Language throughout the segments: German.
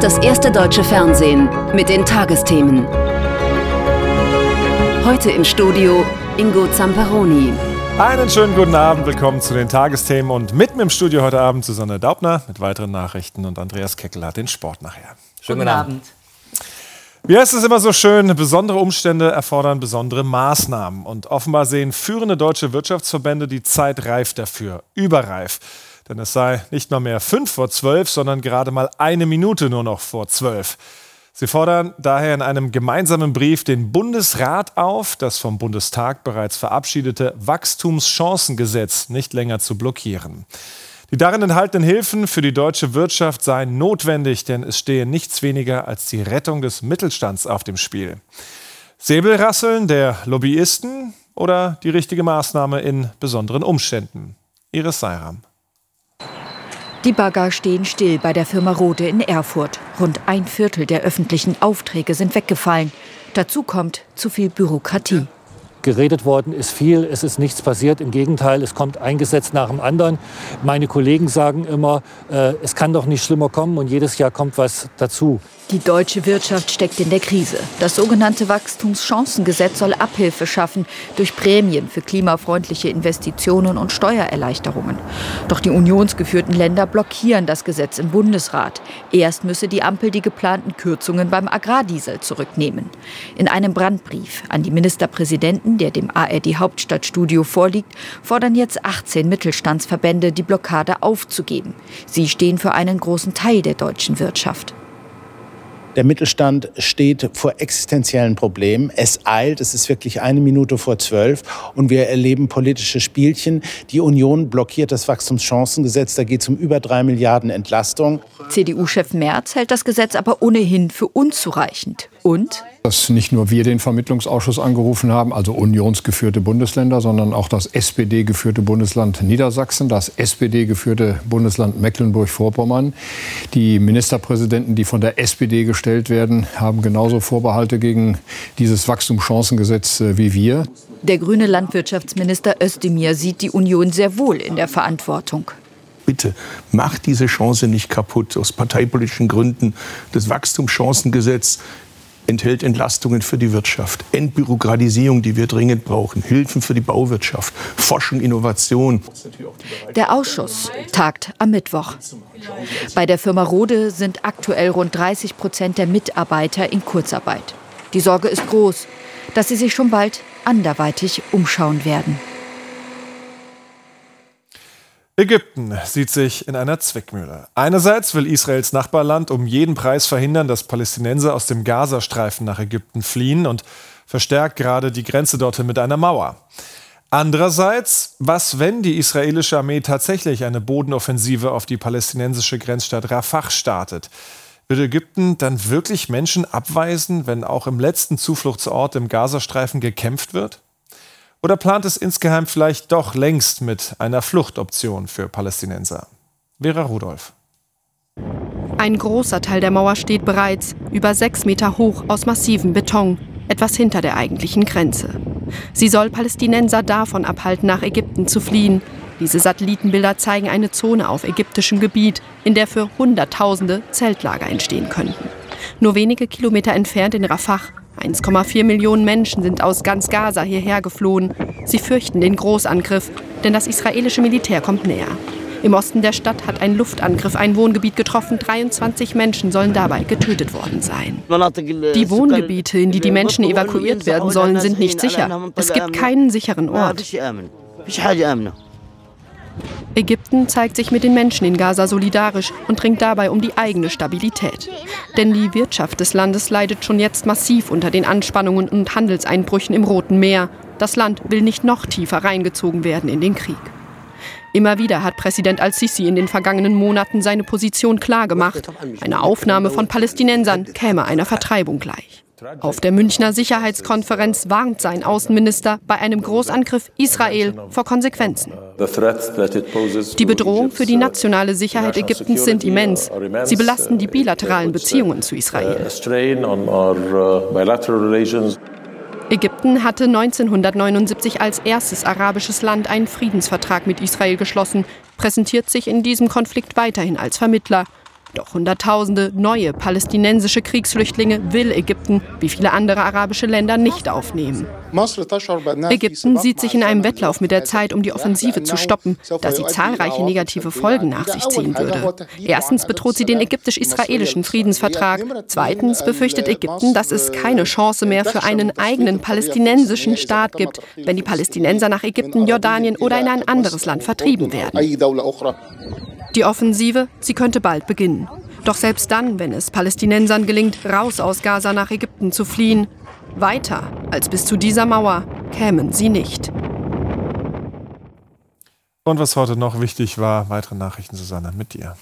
Das erste deutsche Fernsehen mit den Tagesthemen. Heute im Studio Ingo Zamperoni. Einen schönen guten Abend, willkommen zu den Tagesthemen und mitten im Studio heute Abend Susanne Daubner mit weiteren Nachrichten und Andreas Keckel hat den Sport nachher. Schönen guten Abend. Wie heißt es immer so schön, besondere Umstände erfordern besondere Maßnahmen. Und offenbar sehen führende deutsche Wirtschaftsverbände die Zeit reif dafür, überreif. Denn es sei nicht mal mehr fünf vor zwölf, sondern gerade mal eine Minute nur noch vor zwölf. Sie fordern daher in einem gemeinsamen Brief den Bundesrat auf, das vom Bundestag bereits verabschiedete Wachstumschancengesetz nicht länger zu blockieren. Die darin enthaltenen Hilfen für die deutsche Wirtschaft seien notwendig, denn es stehe nichts weniger als die Rettung des Mittelstands auf dem Spiel. Säbelrasseln der Lobbyisten oder die richtige Maßnahme in besonderen Umständen? Iris Seiram. Die Bagger stehen still bei der Firma Rode in Erfurt. Rund ein Viertel der öffentlichen Aufträge sind weggefallen. Dazu kommt zu viel Bürokratie. Geredet worden ist viel, es ist nichts passiert. Im Gegenteil, es kommt ein Gesetz nach dem anderen. Meine Kollegen sagen immer, äh, es kann doch nicht schlimmer kommen und jedes Jahr kommt was dazu. Die deutsche Wirtschaft steckt in der Krise. Das sogenannte Wachstumschancengesetz soll Abhilfe schaffen durch Prämien für klimafreundliche Investitionen und Steuererleichterungen. Doch die unionsgeführten Länder blockieren das Gesetz im Bundesrat. Erst müsse die Ampel die geplanten Kürzungen beim Agrardiesel zurücknehmen. In einem Brandbrief an die Ministerpräsidenten, der dem ARD Hauptstadtstudio vorliegt, fordern jetzt 18 Mittelstandsverbände, die Blockade aufzugeben. Sie stehen für einen großen Teil der deutschen Wirtschaft. Der Mittelstand steht vor existenziellen Problemen. Es eilt, es ist wirklich eine Minute vor zwölf und wir erleben politische Spielchen. Die Union blockiert das Wachstumschancengesetz, da geht es um über drei Milliarden Entlastung. CDU-Chef Merz hält das Gesetz aber ohnehin für unzureichend. Und dass nicht nur wir den Vermittlungsausschuss angerufen haben, also unionsgeführte Bundesländer, sondern auch das SPD-geführte Bundesland Niedersachsen, das SPD-geführte Bundesland Mecklenburg-Vorpommern. Die Ministerpräsidenten, die von der SPD gestellt werden, haben genauso Vorbehalte gegen dieses Wachstumschancengesetz äh, wie wir. Der grüne Landwirtschaftsminister Özdemir sieht die Union sehr wohl in der Verantwortung bitte macht diese Chance nicht kaputt aus parteipolitischen Gründen. Das Wachstumschancengesetz enthält Entlastungen für die Wirtschaft, Entbürokratisierung, die wir dringend brauchen, Hilfen für die Bauwirtschaft, Forschung, Innovation. Der Ausschuss tagt am Mittwoch. Bei der Firma Rode sind aktuell rund 30 Prozent der Mitarbeiter in Kurzarbeit. Die Sorge ist groß, dass sie sich schon bald anderweitig umschauen werden. Ägypten sieht sich in einer Zwickmühle. Einerseits will Israels Nachbarland um jeden Preis verhindern, dass Palästinenser aus dem Gazastreifen nach Ägypten fliehen und verstärkt gerade die Grenze dorthin mit einer Mauer. Andererseits, was wenn die israelische Armee tatsächlich eine Bodenoffensive auf die palästinensische Grenzstadt Rafah startet? Wird Ägypten dann wirklich Menschen abweisen, wenn auch im letzten Zufluchtsort im Gazastreifen gekämpft wird? Oder plant es insgeheim vielleicht doch längst mit einer Fluchtoption für Palästinenser? Vera Rudolph. Ein großer Teil der Mauer steht bereits, über sechs Meter hoch aus massivem Beton, etwas hinter der eigentlichen Grenze. Sie soll Palästinenser davon abhalten, nach Ägypten zu fliehen. Diese Satellitenbilder zeigen eine Zone auf ägyptischem Gebiet, in der für Hunderttausende Zeltlager entstehen könnten. Nur wenige Kilometer entfernt in Rafah 1,4 Millionen Menschen sind aus ganz Gaza hierher geflohen. Sie fürchten den Großangriff, denn das israelische Militär kommt näher. Im Osten der Stadt hat ein Luftangriff ein Wohngebiet getroffen. 23 Menschen sollen dabei getötet worden sein. Die Wohngebiete, in die die Menschen evakuiert werden sollen, sind nicht sicher. Es gibt keinen sicheren Ort. Ägypten zeigt sich mit den Menschen in Gaza solidarisch und ringt dabei um die eigene Stabilität. Denn die Wirtschaft des Landes leidet schon jetzt massiv unter den Anspannungen und Handelseinbrüchen im Roten Meer. Das Land will nicht noch tiefer reingezogen werden in den Krieg. Immer wieder hat Präsident al-Sisi in den vergangenen Monaten seine Position klargemacht. Eine Aufnahme von Palästinensern käme einer Vertreibung gleich. Auf der Münchner Sicherheitskonferenz warnt sein Außenminister bei einem Großangriff Israel vor Konsequenzen. Die Bedrohung für die nationale Sicherheit Ägyptens sind immens. Sie belasten die bilateralen Beziehungen zu Israel. Ägypten hatte 1979 als erstes arabisches Land einen Friedensvertrag mit Israel geschlossen, präsentiert sich in diesem Konflikt weiterhin als Vermittler. Doch Hunderttausende neue palästinensische Kriegsflüchtlinge will Ägypten, wie viele andere arabische Länder, nicht aufnehmen. Ägypten sieht sich in einem Wettlauf mit der Zeit, um die Offensive zu stoppen, da sie zahlreiche negative Folgen nach sich ziehen würde. Erstens bedroht sie den ägyptisch-israelischen Friedensvertrag. Zweitens befürchtet Ägypten, dass es keine Chance mehr für einen eigenen palästinensischen Staat gibt, wenn die Palästinenser nach Ägypten, Jordanien oder in ein anderes Land vertrieben werden. Die Offensive, sie könnte bald beginnen. Doch selbst dann, wenn es Palästinensern gelingt, raus aus Gaza nach Ägypten zu fliehen, weiter als bis zu dieser Mauer kämen sie nicht. Und was heute noch wichtig war, weitere Nachrichten, Susanne, mit dir.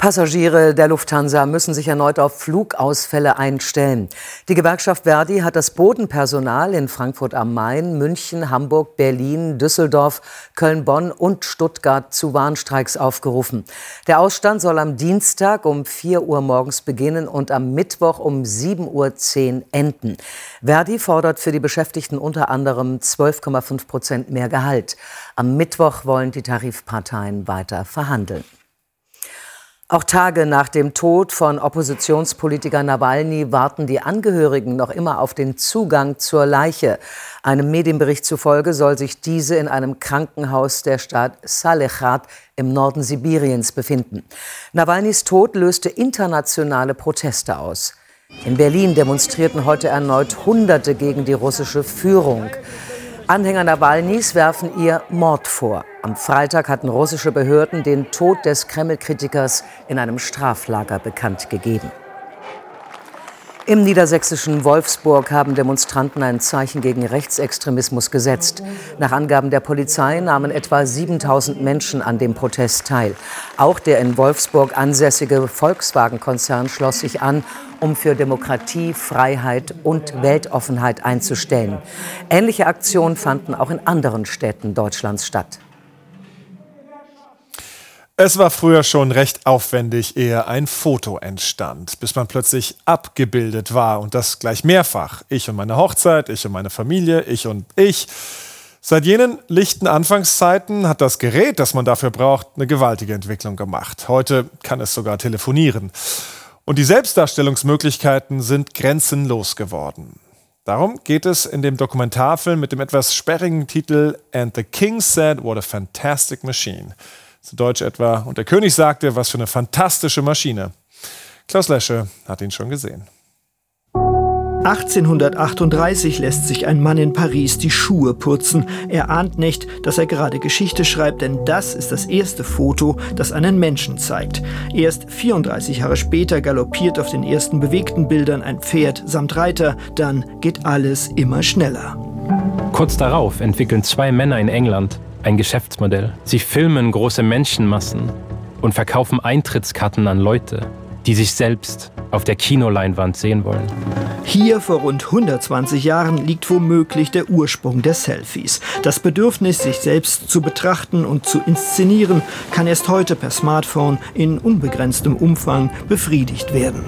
Passagiere der Lufthansa müssen sich erneut auf Flugausfälle einstellen. Die Gewerkschaft Verdi hat das Bodenpersonal in Frankfurt am Main, München, Hamburg, Berlin, Düsseldorf, Köln, Bonn und Stuttgart zu Warnstreiks aufgerufen. Der Ausstand soll am Dienstag um 4 Uhr morgens beginnen und am Mittwoch um 7.10 Uhr enden. Verdi fordert für die Beschäftigten unter anderem 12,5 Prozent mehr Gehalt. Am Mittwoch wollen die Tarifparteien weiter verhandeln. Auch Tage nach dem Tod von Oppositionspolitiker Nawalny warten die Angehörigen noch immer auf den Zugang zur Leiche. Einem Medienbericht zufolge soll sich diese in einem Krankenhaus der Stadt Salechat im Norden Sibiriens befinden. Nawalnys Tod löste internationale Proteste aus. In Berlin demonstrierten heute erneut Hunderte gegen die russische Führung. Anhänger Nawalnys werfen ihr Mord vor. Am Freitag hatten russische Behörden den Tod des Kreml-Kritikers in einem Straflager bekannt gegeben. Im niedersächsischen Wolfsburg haben Demonstranten ein Zeichen gegen Rechtsextremismus gesetzt. Nach Angaben der Polizei nahmen etwa 7000 Menschen an dem Protest teil. Auch der in Wolfsburg ansässige Volkswagen-Konzern schloss sich an, um für Demokratie, Freiheit und Weltoffenheit einzustellen. Ähnliche Aktionen fanden auch in anderen Städten Deutschlands statt. Es war früher schon recht aufwendig, ehe ein Foto entstand, bis man plötzlich abgebildet war und das gleich mehrfach. Ich und meine Hochzeit, ich und meine Familie, ich und ich. Seit jenen lichten Anfangszeiten hat das Gerät, das man dafür braucht, eine gewaltige Entwicklung gemacht. Heute kann es sogar telefonieren. Und die Selbstdarstellungsmöglichkeiten sind grenzenlos geworden. Darum geht es in dem Dokumentarfilm mit dem etwas sperrigen Titel And the King Said What a Fantastic Machine. Zu Deutsch etwa, und der König sagte, was für eine fantastische Maschine. Klaus Lesche hat ihn schon gesehen. 1838 lässt sich ein Mann in Paris die Schuhe putzen. Er ahnt nicht, dass er gerade Geschichte schreibt, denn das ist das erste Foto, das einen Menschen zeigt. Erst 34 Jahre später galoppiert auf den ersten bewegten Bildern ein Pferd samt Reiter, dann geht alles immer schneller. Kurz darauf entwickeln zwei Männer in England ein Geschäftsmodell. Sie filmen große Menschenmassen und verkaufen Eintrittskarten an Leute, die sich selbst auf der Kinoleinwand sehen wollen. Hier vor rund 120 Jahren liegt womöglich der Ursprung der Selfies. Das Bedürfnis, sich selbst zu betrachten und zu inszenieren, kann erst heute per Smartphone in unbegrenztem Umfang befriedigt werden.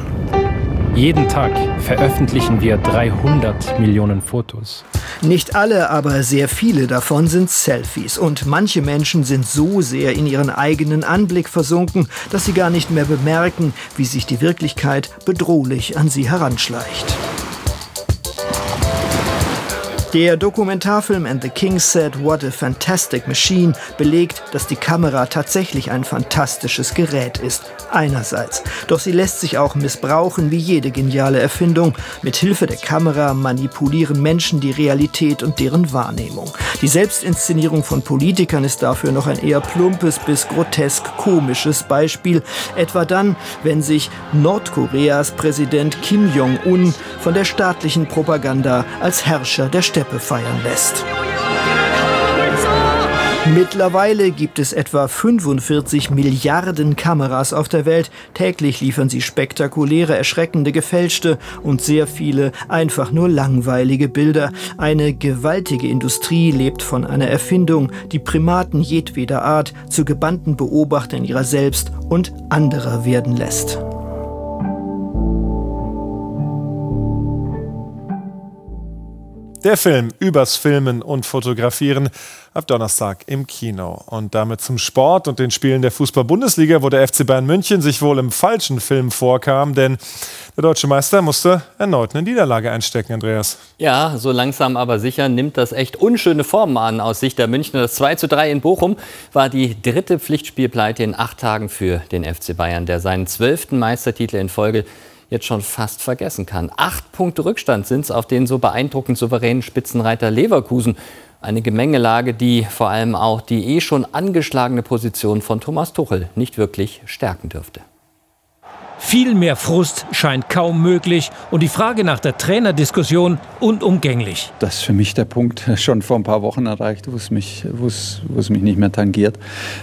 Jeden Tag veröffentlichen wir 300 Millionen Fotos. Nicht alle, aber sehr viele davon sind Selfies. Und manche Menschen sind so sehr in ihren eigenen Anblick versunken, dass sie gar nicht mehr bemerken, wie sich die Wirklichkeit bedrohlich an sie heranschleicht. Der Dokumentarfilm And the King Said What a Fantastic Machine belegt, dass die Kamera tatsächlich ein fantastisches Gerät ist. Einerseits. Doch sie lässt sich auch missbrauchen wie jede geniale Erfindung. Mit Hilfe der Kamera manipulieren Menschen die Realität und deren Wahrnehmung. Die Selbstinszenierung von Politikern ist dafür noch ein eher plumpes bis grotesk komisches Beispiel. Etwa dann, wenn sich Nordkoreas Präsident Kim Jong-un von der staatlichen Propaganda als Herrscher der Städte Steppe feiern lässt. Mittlerweile gibt es etwa 45 Milliarden Kameras auf der Welt. Täglich liefern sie spektakuläre, erschreckende, gefälschte und sehr viele einfach nur langweilige Bilder. Eine gewaltige Industrie lebt von einer Erfindung, die Primaten jedweder Art zu gebannten Beobachtern ihrer selbst und anderer werden lässt. Der Film übers Filmen und Fotografieren ab Donnerstag im Kino. Und damit zum Sport und den Spielen der Fußball-Bundesliga, wo der FC Bayern München sich wohl im falschen Film vorkam, denn der deutsche Meister musste erneut eine Niederlage einstecken, Andreas. Ja, so langsam aber sicher nimmt das echt unschöne Formen an aus Sicht der Münchner. Das 2 zu 3 in Bochum war die dritte Pflichtspielpleite in acht Tagen für den FC Bayern, der seinen zwölften Meistertitel in Folge jetzt schon fast vergessen kann. Acht Punkte Rückstand sind es auf den so beeindruckend souveränen Spitzenreiter Leverkusen. Eine Gemengelage, die vor allem auch die eh schon angeschlagene Position von Thomas Tuchel nicht wirklich stärken dürfte. Viel mehr Frust scheint kaum möglich und die Frage nach der Trainerdiskussion unumgänglich. Das ist für mich der Punkt schon vor ein paar Wochen erreicht, wo es mich, wo es, wo es mich nicht mehr tangiert.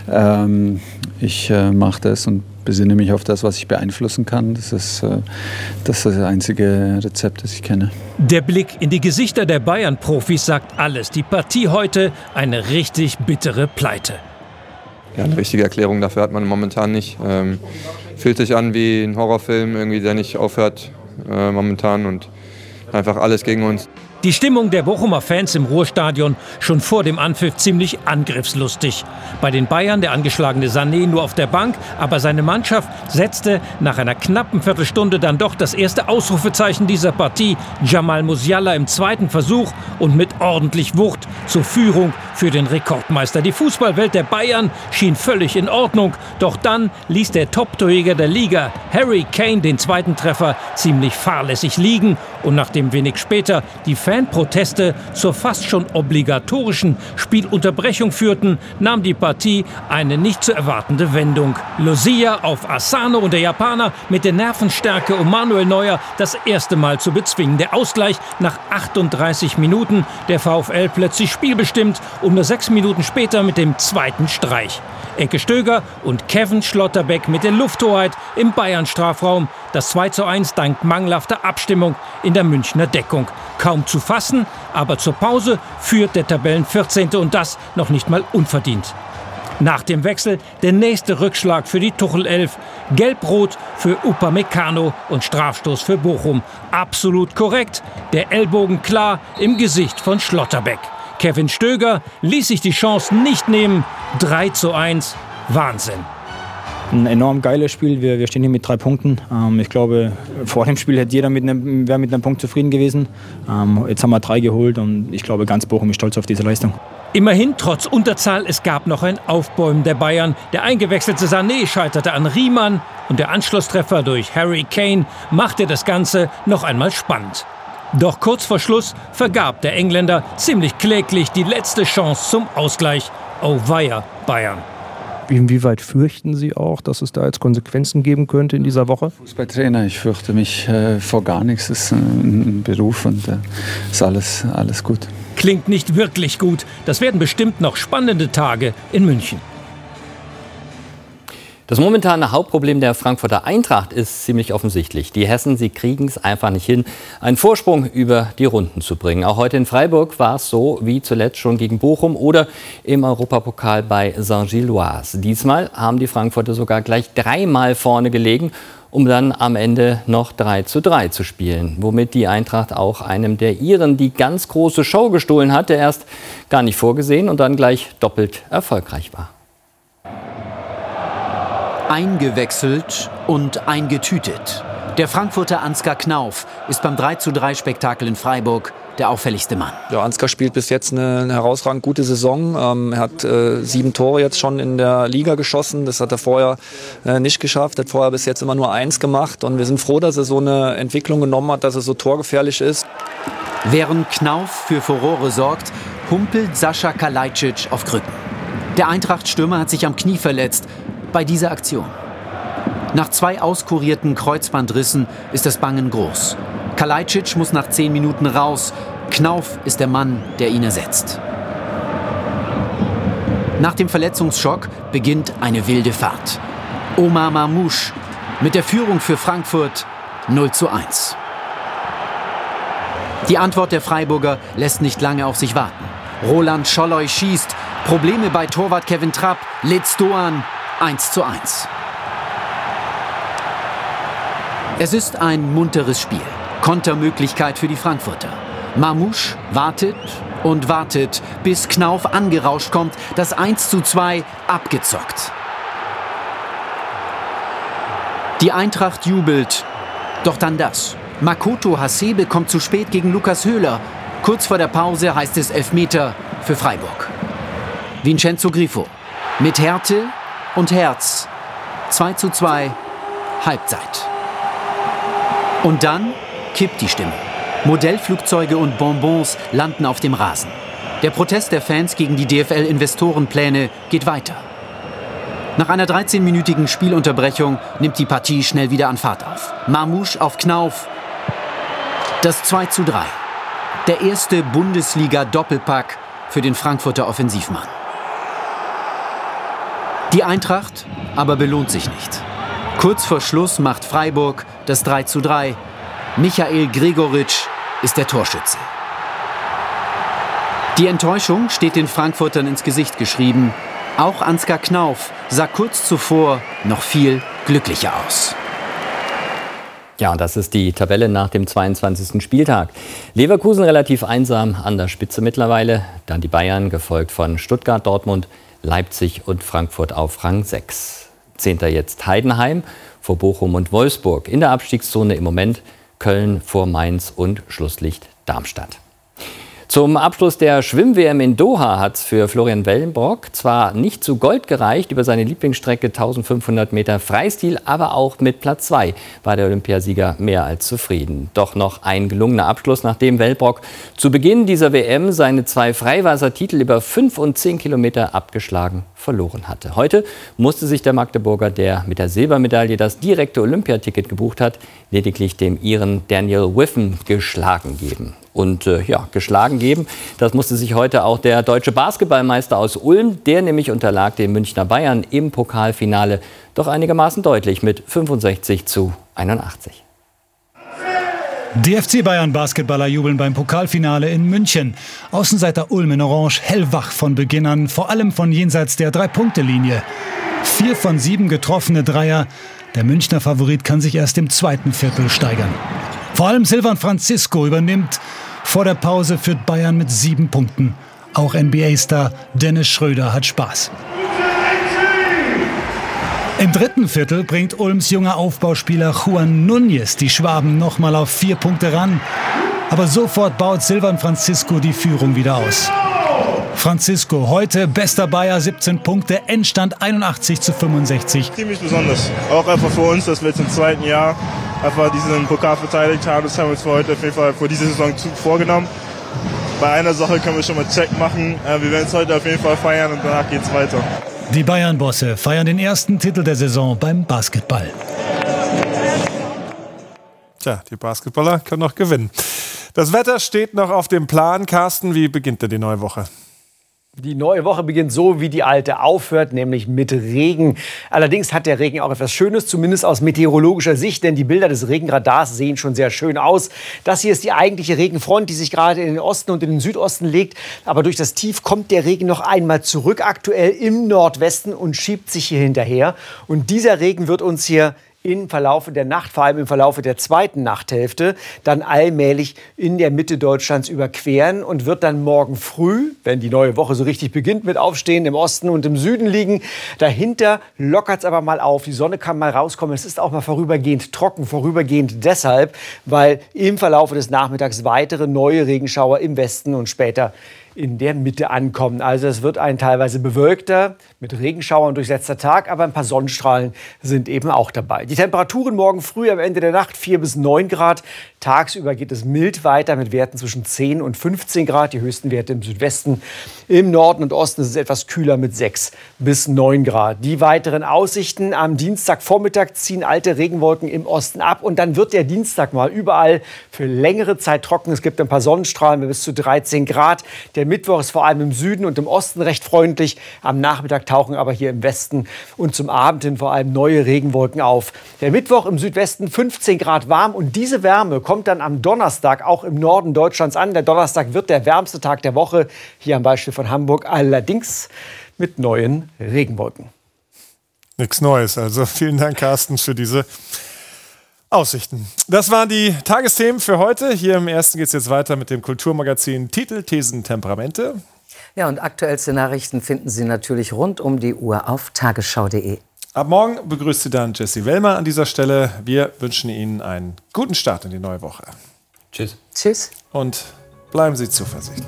Ähm, ich äh, mache das und besinne mich auf das, was ich beeinflussen kann. Das ist, äh, das, ist das einzige Rezept, das ich kenne. Der Blick in die Gesichter der Bayern-Profis sagt alles. Die Partie heute eine richtig bittere Pleite. Ja, eine richtige Erklärung dafür hat man momentan nicht. Ähm, fühlt sich an wie ein Horrorfilm, irgendwie, der nicht aufhört äh, momentan und einfach alles gegen uns. Die Stimmung der Bochumer Fans im Ruhrstadion schon vor dem Anpfiff ziemlich angriffslustig. Bei den Bayern der angeschlagene Sané nur auf der Bank, aber seine Mannschaft setzte nach einer knappen Viertelstunde dann doch das erste Ausrufezeichen dieser Partie. Jamal Musiala im zweiten Versuch und mit ordentlich Wucht zur Führung für den Rekordmeister. Die Fußballwelt der Bayern schien völlig in Ordnung, doch dann ließ der Top-Torjäger der Liga, Harry Kane, den zweiten Treffer ziemlich fahrlässig liegen und nachdem wenig später die Fanproteste zur fast schon obligatorischen Spielunterbrechung führten, nahm die Partie eine nicht zu erwartende Wendung. Lucia auf Asano und der Japaner mit der Nervenstärke, um Manuel Neuer das erste Mal zu bezwingen. Der Ausgleich nach 38 Minuten, der VfL plötzlich spielbestimmt und nur sechs Minuten später mit dem zweiten Streich. Ecke Stöger und Kevin Schlotterbeck mit der Lufthoheit im Bayern-Strafraum. Das 2 zu 1 dank mangelhafter Abstimmung in der Münchner Deckung. Kaum zu fassen, aber zur Pause führt der Tabellen 14. und das noch nicht mal unverdient. Nach dem Wechsel der nächste Rückschlag für die Tuchel 11. Gelb-Rot für Upamecano und Strafstoß für Bochum. Absolut korrekt. Der Ellbogen klar im Gesicht von Schlotterbeck. Kevin Stöger ließ sich die Chance nicht nehmen. 3 zu 1. Wahnsinn. Ein enorm geiles Spiel. Wir, wir stehen hier mit drei Punkten. Ähm, ich glaube, vor dem Spiel hätte jeder mit einem, wäre mit einem Punkt zufrieden gewesen. Ähm, jetzt haben wir drei geholt und ich glaube, ganz Bochum ist stolz auf diese Leistung. Immerhin, trotz Unterzahl, es gab noch ein Aufbäumen der Bayern. Der eingewechselte Sané scheiterte an Riemann und der Anschlusstreffer durch Harry Kane machte das Ganze noch einmal spannend. Doch kurz vor Schluss vergab der Engländer ziemlich kläglich die letzte Chance zum Ausgleich. Oh weia, Bayern. Inwieweit fürchten Sie auch, dass es da jetzt Konsequenzen geben könnte in dieser Woche? Fußballtrainer, ich fürchte mich äh, vor gar nichts. Es ist ein Beruf und äh, ist alles, alles gut. Klingt nicht wirklich gut. Das werden bestimmt noch spannende Tage in München. Das momentane Hauptproblem der Frankfurter Eintracht ist ziemlich offensichtlich. Die Hessen, sie kriegen es einfach nicht hin, einen Vorsprung über die Runden zu bringen. Auch heute in Freiburg war es so wie zuletzt schon gegen Bochum oder im Europapokal bei Saint-Gilloise. Diesmal haben die Frankfurter sogar gleich dreimal vorne gelegen um dann am Ende noch 3 zu 3 zu spielen, womit die Eintracht auch einem der Iren die ganz große Show gestohlen hat, der erst gar nicht vorgesehen und dann gleich doppelt erfolgreich war. Eingewechselt und eingetütet. Der Frankfurter Ansgar Knauf ist beim 3:3 Spektakel in Freiburg der auffälligste Mann. Ja, Ansgar spielt bis jetzt eine, eine herausragend gute Saison. Ähm, er hat äh, sieben Tore jetzt schon in der Liga geschossen. Das hat er vorher äh, nicht geschafft. Er hat vorher bis jetzt immer nur eins gemacht. Und wir sind froh, dass er so eine Entwicklung genommen hat, dass er so torgefährlich ist. Während Knauf für Furore sorgt, humpelt Sascha Kalajdzic auf Krücken. Der Eintracht-Stürmer hat sich am Knie verletzt bei dieser Aktion. Nach zwei auskurierten Kreuzbandrissen ist das Bangen groß. Kalajdzic muss nach zehn Minuten raus. Knauf ist der Mann, der ihn ersetzt. Nach dem Verletzungsschock beginnt eine wilde Fahrt. Omar Mamouche mit der Führung für Frankfurt 0 zu 1. Die Antwort der Freiburger lässt nicht lange auf sich warten. Roland Scholloy schießt. Probleme bei Torwart Kevin Trapp. Litz Doan 1 zu 1. Es ist ein munteres Spiel. Kontermöglichkeit für die Frankfurter. Mamouche wartet und wartet, bis Knauf angerauscht kommt. Das 1 zu 2 abgezockt. Die Eintracht jubelt. Doch dann das. Makoto Hasebe kommt zu spät gegen Lukas Höhler. Kurz vor der Pause heißt es Elfmeter für Freiburg. Vincenzo Grifo. Mit Härte und Herz. 2 zu 2, Halbzeit. Und dann kippt die Stimme. Modellflugzeuge und Bonbons landen auf dem Rasen. Der Protest der Fans gegen die DFL-Investorenpläne geht weiter. Nach einer 13-minütigen Spielunterbrechung nimmt die Partie schnell wieder an Fahrt auf. Mamouche auf Knauf. Das 2 zu 3. Der erste Bundesliga-Doppelpack für den Frankfurter Offensivmann. Die Eintracht aber belohnt sich nicht. Kurz vor Schluss macht Freiburg das 3 zu 3. Michael Gregoritsch ist der Torschütze. Die Enttäuschung steht den Frankfurtern ins Gesicht geschrieben. Auch Ansgar Knauf sah kurz zuvor noch viel glücklicher aus. Ja, das ist die Tabelle nach dem 22. Spieltag. Leverkusen relativ einsam an der Spitze mittlerweile. Dann die Bayern, gefolgt von Stuttgart, Dortmund, Leipzig und Frankfurt auf Rang 6. Zehnter jetzt Heidenheim vor Bochum und Wolfsburg. In der Abstiegszone im Moment Köln vor Mainz und Schlusslicht Darmstadt. Zum Abschluss der Schwimm-WM in Doha hat es für Florian Wellenbrock zwar nicht zu Gold gereicht über seine Lieblingsstrecke 1500 Meter Freistil, aber auch mit Platz 2 war der Olympiasieger mehr als zufrieden. Doch noch ein gelungener Abschluss, nachdem Wellenbrock zu Beginn dieser WM seine zwei Freiwassertitel über 5 und 10 Kilometer abgeschlagen verloren hatte. Heute musste sich der Magdeburger, der mit der Silbermedaille das direkte Olympiaticket gebucht hat, lediglich dem Iren Daniel Wiffen geschlagen geben und äh, ja, geschlagen geben. Das musste sich heute auch der deutsche Basketballmeister aus Ulm, der nämlich unterlag den Münchner Bayern im Pokalfinale doch einigermaßen deutlich mit 65 zu 81. Die FC Bayern Basketballer jubeln beim Pokalfinale in München. Außenseiter Ulm in Orange hellwach von Beginn an, vor allem von jenseits der Drei-Punkte-Linie. Vier von sieben getroffene Dreier. Der Münchner Favorit kann sich erst im zweiten Viertel steigern. Vor allem Silvan Francisco übernimmt. Vor der Pause führt Bayern mit sieben Punkten. Auch NBA-Star Dennis Schröder hat Spaß. Im dritten Viertel bringt Ulms junger Aufbauspieler Juan Núñez die Schwaben nochmal auf vier Punkte ran. Aber sofort baut Silvan Francisco die Führung wieder aus. Francisco, heute bester Bayer, 17 Punkte, Endstand 81 zu 65. Ziemlich besonders. Auch einfach für uns, dass wir jetzt im zweiten Jahr einfach diesen Pokal verteidigt haben. Das haben wir uns für heute auf jeden Fall für diese Saison vorgenommen. Bei einer Sache können wir schon mal Check machen. Äh, wir werden es heute auf jeden Fall feiern und danach geht es weiter. Die Bayern-Bosse feiern den ersten Titel der Saison beim Basketball. Tja, die Basketballer können noch gewinnen. Das Wetter steht noch auf dem Plan. Carsten, wie beginnt denn die neue Woche? Die neue Woche beginnt so, wie die alte aufhört, nämlich mit Regen. Allerdings hat der Regen auch etwas Schönes, zumindest aus meteorologischer Sicht, denn die Bilder des Regenradars sehen schon sehr schön aus. Das hier ist die eigentliche Regenfront, die sich gerade in den Osten und in den Südosten legt. Aber durch das Tief kommt der Regen noch einmal zurück, aktuell im Nordwesten und schiebt sich hier hinterher. Und dieser Regen wird uns hier im Verlaufe der Nacht, vor allem im Verlaufe der zweiten Nachthälfte, dann allmählich in der Mitte Deutschlands überqueren und wird dann morgen früh, wenn die neue Woche so richtig beginnt mit Aufstehen, im Osten und im Süden liegen. Dahinter lockert es aber mal auf. Die Sonne kann mal rauskommen. Es ist auch mal vorübergehend trocken, vorübergehend deshalb, weil im Verlaufe des Nachmittags weitere neue Regenschauer im Westen und später in der Mitte ankommen. Also es wird ein teilweise bewölkter, mit Regenschauern durchsetzter Tag, aber ein paar Sonnenstrahlen sind eben auch dabei. Die Temperaturen morgen früh am Ende der Nacht 4 bis 9 Grad. Tagsüber geht es mild weiter mit Werten zwischen 10 und 15 Grad. Die höchsten Werte im Südwesten. Im Norden und Osten ist es etwas kühler mit 6 bis 9 Grad. Die weiteren Aussichten am Dienstagvormittag ziehen alte Regenwolken im Osten ab und dann wird der Dienstag mal überall für längere Zeit trocken. Es gibt ein paar Sonnenstrahlen bis zu 13 Grad. Der Mittwoch ist vor allem im Süden und im Osten recht freundlich. Am Nachmittag tauchen aber hier im Westen und zum Abend hin vor allem neue Regenwolken auf. Der Mittwoch im Südwesten 15 Grad warm und diese Wärme kommt dann am Donnerstag auch im Norden Deutschlands an. Der Donnerstag wird der wärmste Tag der Woche, hier am Beispiel von Hamburg, allerdings mit neuen Regenwolken. Nichts Neues. Also vielen Dank, Carsten, für diese Aussichten. Das waren die Tagesthemen für heute. Hier im ersten geht es jetzt weiter mit dem Kulturmagazin Titel, Thesen, Temperamente. Ja, und aktuellste Nachrichten finden Sie natürlich rund um die Uhr auf tagesschau.de. Ab morgen begrüßt Sie dann Jesse Wellmer an dieser Stelle. Wir wünschen Ihnen einen guten Start in die neue Woche. Tschüss. Tschüss. Und bleiben Sie zuversichtlich.